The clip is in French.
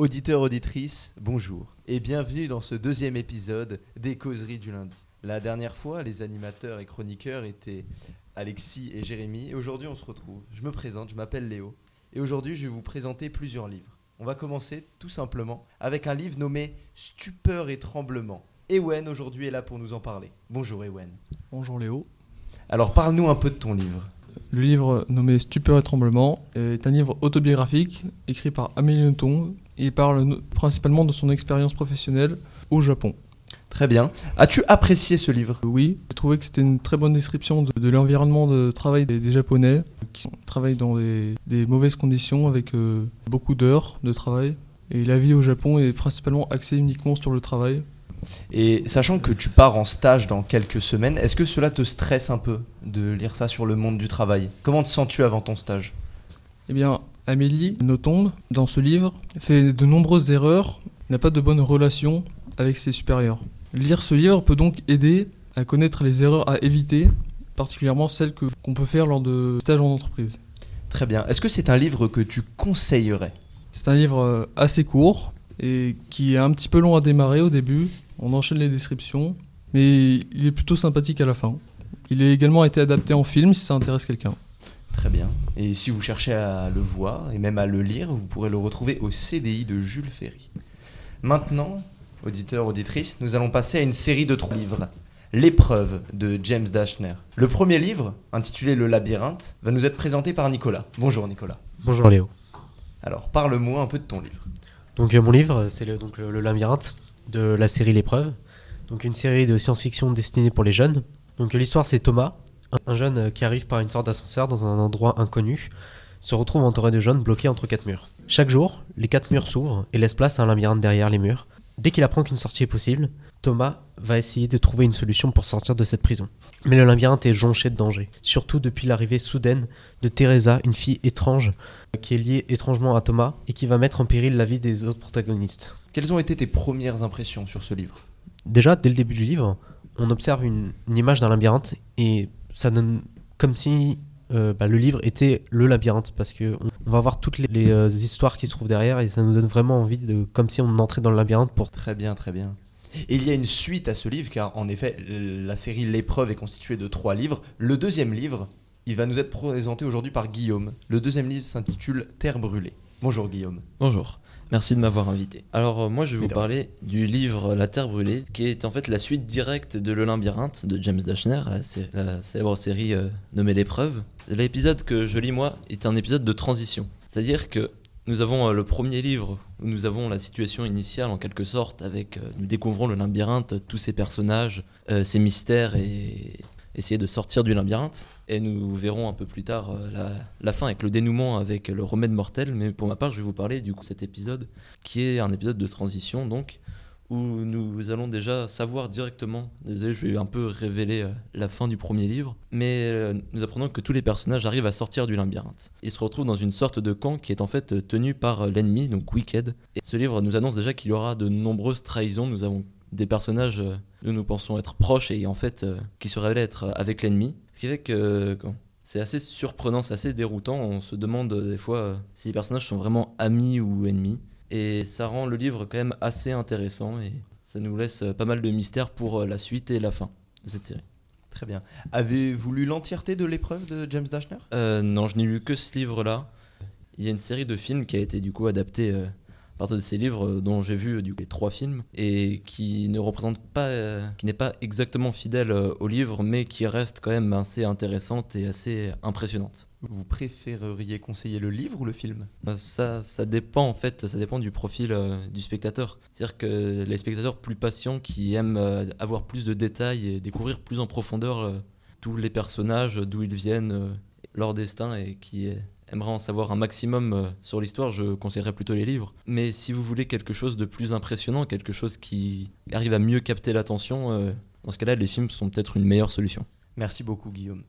Auditeurs, auditrices, bonjour et bienvenue dans ce deuxième épisode des causeries du lundi. La dernière fois, les animateurs et chroniqueurs étaient Alexis et Jérémy et aujourd'hui on se retrouve. Je me présente, je m'appelle Léo et aujourd'hui je vais vous présenter plusieurs livres. On va commencer tout simplement avec un livre nommé Stupeur et tremblement. Ewen aujourd'hui est là pour nous en parler. Bonjour Ewen. Bonjour Léo. Alors parle-nous un peu de ton livre. Le livre nommé Stupeur et tremblement est un livre autobiographique écrit par Amélie Nothomb et parle principalement de son expérience professionnelle au Japon. Très bien. As-tu apprécié ce livre? Oui, j'ai trouvé que c'était une très bonne description de, de l'environnement de travail des, des Japonais qui travaillent dans des, des mauvaises conditions avec euh, beaucoup d'heures de travail. Et la vie au Japon est principalement axée uniquement sur le travail. Et sachant que tu pars en stage dans quelques semaines, est-ce que cela te stresse un peu de lire ça sur le monde du travail? Comment te sens-tu avant ton stage? Eh bien, Amélie Nothomb, dans ce livre, fait de nombreuses erreurs, n'a pas de bonne relation avec ses supérieurs. Lire ce livre peut donc aider à connaître les erreurs à éviter, particulièrement celles qu'on peut faire lors de stages en entreprise. Très bien. Est-ce que c'est un livre que tu conseillerais? C'est un livre euh, assez court et qui est un petit peu long à démarrer au début. On enchaîne les descriptions, mais il est plutôt sympathique à la fin. Il a également été adapté en film si ça intéresse quelqu'un. Très bien. Et si vous cherchez à le voir et même à le lire, vous pourrez le retrouver au CDI de Jules Ferry. Maintenant, auditeurs, auditrices, nous allons passer à une série de trois livres. L'épreuve de James Dashner. Le premier livre, intitulé Le labyrinthe, va nous être présenté par Nicolas. Bonjour Nicolas. Bonjour Léo. Alors parle-moi un peu de ton livre. Donc euh, mon livre, c'est le, donc le, le labyrinthe de la série L'épreuve. Donc une série de science-fiction destinée pour les jeunes. Donc euh, l'histoire c'est Thomas, un, un jeune euh, qui arrive par une sorte d'ascenseur dans un endroit inconnu, se retrouve entouré de jeunes bloqués entre quatre murs. Chaque jour, les quatre murs s'ouvrent et laissent place à un labyrinthe derrière les murs. Dès qu'il apprend qu'une sortie est possible, Thomas va essayer de trouver une solution pour sortir de cette prison. Mais le labyrinthe est jonché de dangers, surtout depuis l'arrivée soudaine de Teresa, une fille étrange qui est liée étrangement à Thomas et qui va mettre en péril la vie des autres protagonistes. Quelles ont été tes premières impressions sur ce livre? Déjà, dès le début du livre, on observe une, une image d'un labyrinthe et ça donne comme si euh, bah, le livre était le labyrinthe parce que on, on va voir toutes les, les, euh, histoires qui se trouvent derrière et ça nous donne vraiment envie de comme si on entrait dans le labyrinthe pour Très bien, très bien. Et il y a une suite à ce livre, car en effet, la série L'épreuve est constituée de trois livres. Le deuxième livre, il va nous être présenté aujourd'hui par Guillaume. Le deuxième livre s'intitule Terre brûlée. Bonjour Guillaume. Bonjour, merci de m'avoir invité. Alors euh, moi je vais vous parler du livre La Terre brûlée, qui est en fait la suite directe de Le Labyrinthe de James Dashner, la, célèbre série euh, nommée L'épreuve. L'épisode que je lis moi est un épisode de transition, c'est-à-dire que nous avons euh, le premier livre où nous avons la situation initiale en quelque sorte, avec euh, nous découvrons le labyrinthe, tous ses personnages, euh, ses mystères et essayer de sortir du labyrinthe. Et nous verrons un peu plus tard euh, la, fin avec le dénouement avec le remède mortel. Mais pour ma part, je vais vous parler du coup cet épisode qui est un épisode de transition donc où nous allons déjà savoir directement, désolé je vais un peu révéler euh, la fin du premier livre, mais euh, nous apprenons que tous les personnages arrivent à sortir du labyrinthe. Ils se retrouvent dans une sorte de camp qui est en fait tenu par l'ennemi, donc Wicked. Et ce livre nous annonce déjà qu'il y aura de nombreuses trahisons, nous avons des personnages euh, dont nous pensons être proches et en fait euh, qui se révèlent être euh, avec l'ennemi. Ce qui fait que c'est assez surprenant, c'est assez déroutant, on se demande des fois si les personnages sont vraiment amis ou ennemis. Et ça rend le livre quand même assez intéressant et ça nous laisse pas mal de mystères pour la suite et la fin de cette série. Très bien. Avez-vous lu l'entièreté de l'épreuve de James Dashner? Euh, non, je n'ai lu que ce livre-là. Il y a une série de films qui a été du coup adaptée partir de ces livres euh, dont j'ai vu euh, du coup, les trois films et qui ne représente pas, euh, qui n'est pas exactement fidèle euh, au livre, mais qui reste quand même assez intéressante et assez impressionnante. Vous préféreriez conseiller le livre ou le film? Euh, Ça, ça dépend en fait, ça dépend du profil euh, du spectateur. C'est-à-dire que les spectateurs plus patients qui aiment avoir plus de détails et découvrir plus en profondeur tous les personnages, d'où ils viennent, leur destin et qui aimeraient en savoir un maximum euh, sur l'histoire, je conseillerais plutôt les livres. Mais si vous voulez quelque chose de plus impressionnant, quelque chose qui arrive à mieux capter l'attention, euh, dans ce cas-là, les films sont peut-être une meilleure solution. Merci beaucoup Guillaume.